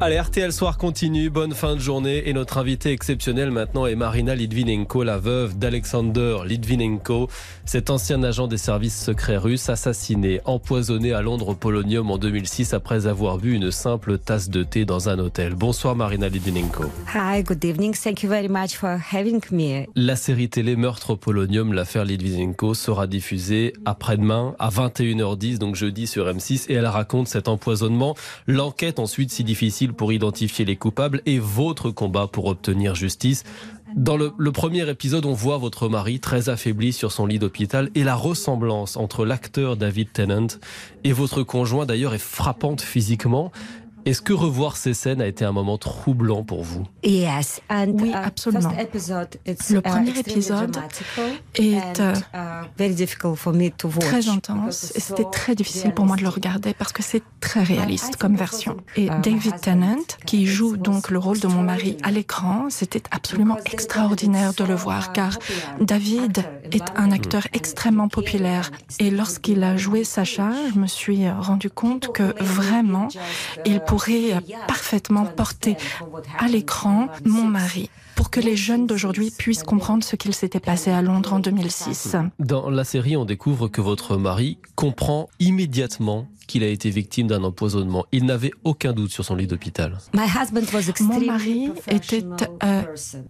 Allez, RTL Soir continue, bonne fin de journée et notre invité exceptionnel maintenant est Marina Litvinenko, la veuve d'Alexander Litvinenko, cet ancien agent des services secrets russes assassiné, empoisonné à Londres au polonium en 2006 après avoir bu une simple tasse de thé dans un hôtel. Bonsoir Marina Litvinenko. Hi, good evening. Thank you very much for having me. La série télé Meurtre au polonium, l'affaire Litvinenko sera diffusée après-demain à 21h10, donc jeudi sur M6 et elle raconte cet empoisonnement, l'enquête ensuite si difficile pour identifier les coupables et votre combat pour obtenir justice. Dans le, premier épisode, on voit votre mari très affaibli sur son lit d'hôpital et la ressemblance entre l'acteur David Tennant et votre conjoint d'ailleurs est frappante physiquement. Est-ce que revoir ces scènes a été un moment troublant pour vous? Yes, and, oui, uh, absolument. first episode, it's, Le uh, premier épisode est euh, uh, very difficult for me to watch très because intense it's et c'était très difficile pour moi de le realistic. regarder parce que c'est très réaliste comme version. Et David Tennant, qui joue donc le rôle de mon mari à l'écran, c'était absolument extraordinaire de le voir car David est un acteur extrêmement populaire et lorsqu'il a joué Sacha, je me suis rendu compte que vraiment il pourrait parfaitement porter à l'écran mon mari pour que les jeunes d'aujourd'hui puissent comprendre ce qu'il s'était passé à Londres en 2006. Dans la série, on découvre que votre mari comprend immédiatement qu'il a été victime d'un empoisonnement. Il n'avait aucun doute sur son lit d'hôpital. My husband was Mon mari était professional euh,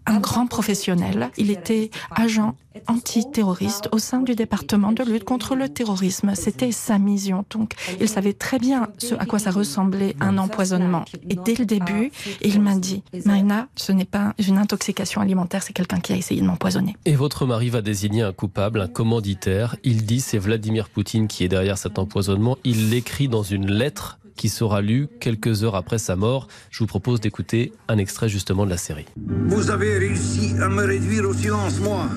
un grand professionnel. Il était agent antiterroriste au sein du département de lutte contre le terrorisme. C'était sa mission. Donc, il savait très bien à quoi ça ressemblait un empoisonnement. Et dès le début, il m'a dit, Marina, ce n'est pas une intoxication alimentaire, c'est quelqu'un qui a essayé de m'empoisonner. Et votre mari va désigner un coupable, un commanditaire. Il dit c'est Vladimir Poutine qui est derrière cet empoisonnement. Il l'écrit dans une lettre qui sera lue quelques heures après sa mort. Je vous propose d'écouter un extrait justement de la série. Vous avez réussi à me réduire au silence, moi.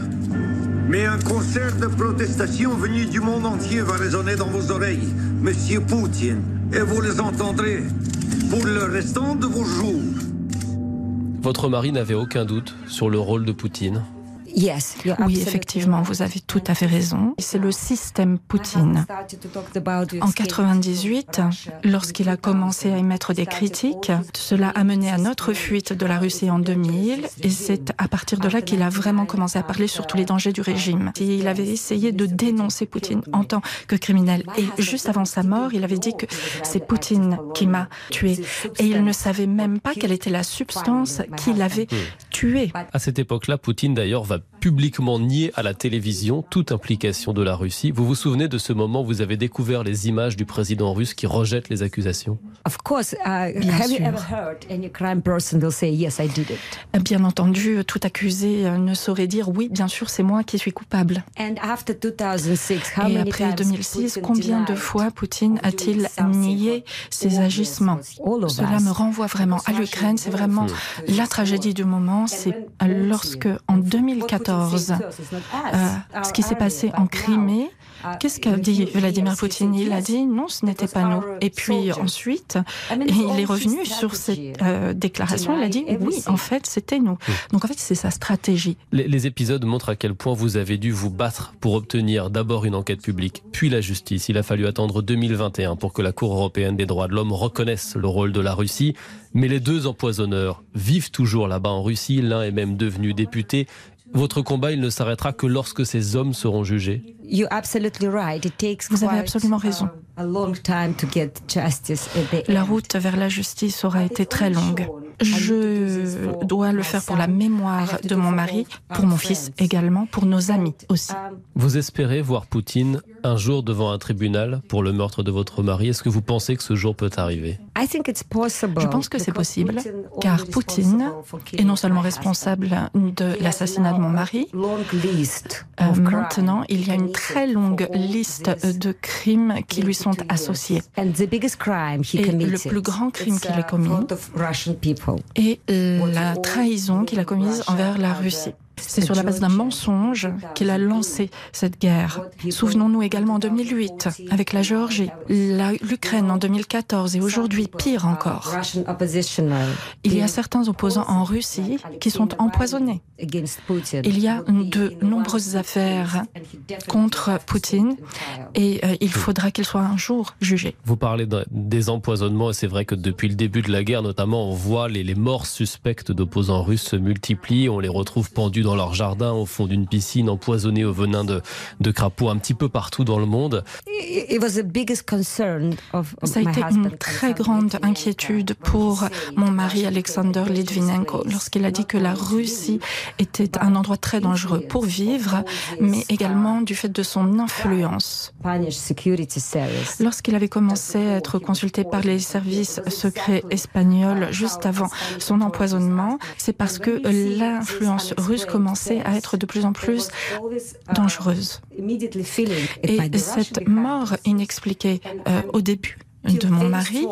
Mais un concert de protestation venu du monde entier va résonner dans vos oreilles, Monsieur Poutine, et vous les entendrez pour le restant de vos jours. Votre mari n'avait aucun doute sur le rôle de Poutine. Yes, Oui, effectivement, vous avez tout à fait raison. C'est le système Poutine. En 98, lorsqu'il a commencé à émettre des critiques, cela a mené à notre fuite de la Russie en 2000 et c'est à partir de là qu'il a vraiment commencé à parler sur tous les dangers du régime. Il avait essayé de dénoncer Poutine en tant que criminel et juste avant sa mort, il avait dit que c'est Poutine qui m'a tué et il ne savait même pas quelle était la substance qui l'avait À cette époque-là, Poutine d'ailleurs va publiquement nier à la télévision toute implication de la Russie. Vous vous souvenez de ce moment où vous avez découvert les images du président russe qui rejette les accusations? Of course, have you sûr. ever heard any crime person will say yes, I did it? Bien entendu, tout accusé euh, ne saurait dire oui, bien sûr, c'est moi qui suis coupable. And after 2006, how Et après times 2006, Putin combien de fois Poutine a-t-il nié ses agissements Cela me renvoie vraiment à l'Ukraine. C'est vraiment la tragédie du moment. C'est lorsque, en 2014, euh, ce qui s'est passé en Crimée, Qu'est-ce qu'a dit Vladimir Poutine? Il a dit non, ce n'était pas nous. Et puis ensuite, il est revenu sur cette euh, déclaration. Il a dit oui, en fait, c'était nous. Donc en fait, c'est sa stratégie. Les, les épisodes montrent à quel point vous avez dû vous battre pour obtenir d'abord une enquête publique, puis la justice. Il a fallu attendre 2021 pour que la Cour européenne des droits de l'homme reconnaisse le rôle de la Russie. Mais les deux empoisonneurs vivent toujours là-bas en Russie. L'un est même devenu député. Votre combat, il ne s'arrêtera que lorsque ces hommes seront jugés. You're absolutely right. It takes Vous avez absolument raison. a long time to get justice at the La route vers la justice aura été très longue. Je dois le faire pour la mémoire de mon mari, pour mon fils également, pour nos amis aussi. Um, Vous espérez voir Poutine un jour devant un tribunal pour le meurtre de votre mari. Est-ce que vous pensez que ce jour peut arriver? Je pense que c'est possible, car Poutine est non seulement responsable de l'assassinat de mon mari, a euh, maintenant il y a une très longue liste de crimes qui lui sont 22 years. associés. And the biggest crime he Et le plus grand crime qu'il ait uh, commis. Et la trahison qu'il a commise envers la Russie. C'est sur la base d'un mensonge qu'il a lancé cette guerre. Souvenons-nous également en 2008 avec la Géorgie, l'Ukraine en 2014 et aujourd'hui pire encore. Il y a certains opposants en Russie qui sont empoisonnés. Il y a de nombreuses affaires contre Poutine et euh, il faudra qu'il soit un jour jugé. Vous parlez des empoisonnements et c'est vrai que depuis le début de la guerre notamment, on voit les, morts suspectes d'opposants russes se multiplient. On les retrouve pendus dans leur jardin, au fond d'une piscine, empoisonnés au venin de, de crapauds un petit peu partout dans le monde. Ça a été une très grande inquiétude pour mon mari Alexander Litvinenko lorsqu'il a dit que la Russie était un endroit très dangereux pour vivre, mais également du fait de son influence. Lorsqu'il avait commencé à être consulté par les services secrets espagnols juste avant son empoisonnement, c'est parce que l'influence russe à être de plus en plus dangereuse. Et cette mort inexpliquée euh, au début de mon mari,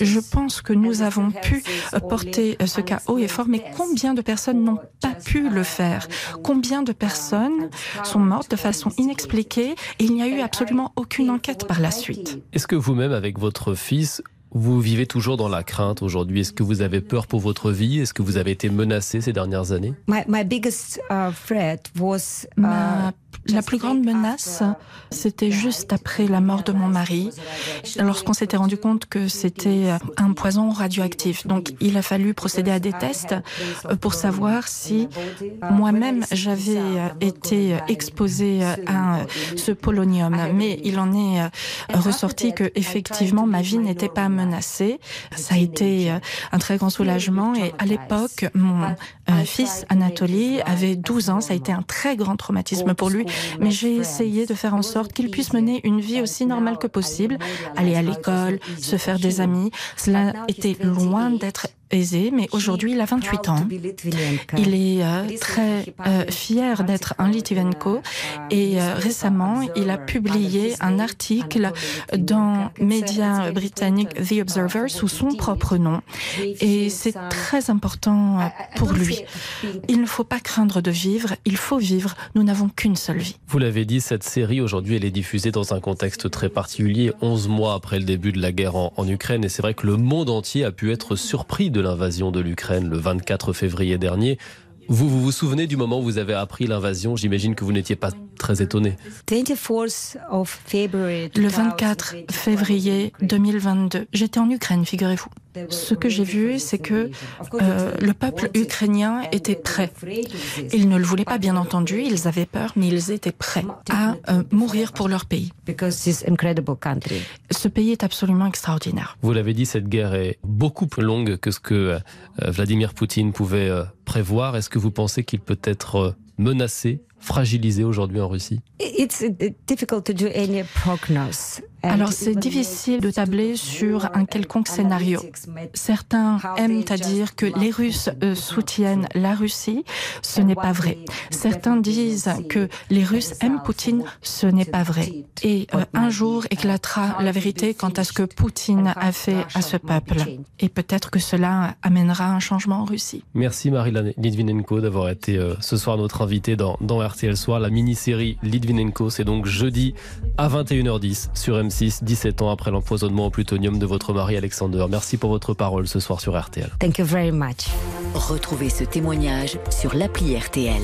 je pense que nous avons pu porter ce cas haut et fort, mais combien de personnes n'ont pas pu le faire? Combien de personnes sont mortes de façon inexpliquée et il n'y a eu absolument aucune enquête par la suite? Est-ce que vous-même, avec votre fils, vous vivez toujours dans la crainte aujourd'hui. Est-ce que vous avez peur pour votre vie? Est-ce que vous avez été menacé ces dernières années? My, la plus grande menace, c'était juste après la mort de mon mari, lorsqu'on s'était rendu compte que c'était un poison radioactif. Donc il a fallu procéder à des tests pour savoir si moi-même j'avais été exposée à ce polonium. Mais il en est ressorti que effectivement ma vie n'était pas menacée. Ça a été un très grand soulagement et à l'époque, fils Anatoly avait 12 ans. Ça a été un très grand traumatisme pour lui. mais j'ai essayé de faire en sorte qu'il puisse mener une vie aussi normale que possible, aller à l'école, se faire des amis. Cela était loin d'être aisé, mais aujourd'hui il a 28 ans. Il est euh, très euh, fier d'être un Litvenko et euh, récemment il a publié un article dans médias britanniques The Observer sous son propre nom et c'est très important pour lui. Il ne faut pas craindre de vivre, il faut vivre, nous n'avons qu'une seule vie. Vous l'avez dit, cette série aujourd'hui elle est diffusée dans un contexte très particulier, 11 mois après le début de la guerre en, en Ukraine et c'est vrai que le monde entier a pu être surpris de l'invasion de l'Ukraine le 24 février dernier. Vous, vous souvenez du moment où vous avez appris l'invasion? J'imagine que vous n'étiez pas très étonné. Le 24 février 2022, j'étais en Ukraine, figurez-vous. Ce que j'ai vu, c'est que euh, le peuple ukrainien était prêt. Ils ne le voulaient pas, bien entendu, ils avaient peur, mais ils étaient prêts à euh, mourir pour leur pays. Ce pays est absolument extraordinaire. Vous l'avez dit, cette guerre est beaucoup plus longue que ce que euh, Vladimir Poutine pouvait prévoir. Est-ce que vous pensez qu'il peut être menacé, fragilisé aujourd'hui en Russie alors c'est difficile de tabler sur un quelconque scénario. Certains aiment à dire que les Russes euh, soutiennent la Russie. Ce n'est pas vrai. Certains disent que les Russes aiment Poutine. Ce n'est pas vrai. Et euh, un jour éclatera la vérité quant à ce que Poutine a fait à ce peuple. Et peut-être que cela amènera un changement en Russie. Merci Marila Litvinenko d'avoir été euh, ce soir notre invitée dans, dans RTL Soir. La mini-série Litvinenko, c'est donc jeudi à 21h10 sur MC. 17 ans après l'empoisonnement au plutonium de votre mari Alexander. Merci pour votre parole ce soir sur RTL. Thank you very much. Retrouvez ce témoignage sur l'appli RTL.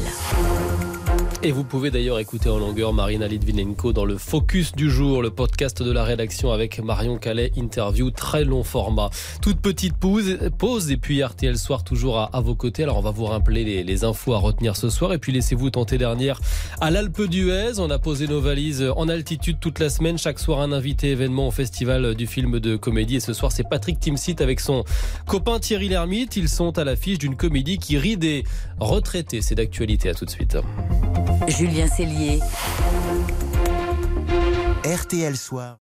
Et vous pouvez d'ailleurs écouter en longueur Marina Litvinenko dans le Focus du jour, le podcast de la rédaction avec Marion Calais, interview très long format. Toute petite pause, pause et puis RTL Soir toujours à, vos côtés. Alors on va vous rappeler les, infos à retenir ce soir et puis laissez-vous tenter dernière à l'Alpe d'Huez. On a posé nos valises en altitude toute la semaine. Chaque soir un invité événement au festival du film de comédie et ce soir c'est Patrick Timsit avec son copain Thierry Lhermitte. Ils sont à l'affiche d'une comédie qui rit des retraités. C'est d'actualité. À tout de suite. Julien Cellier. RTL Soir.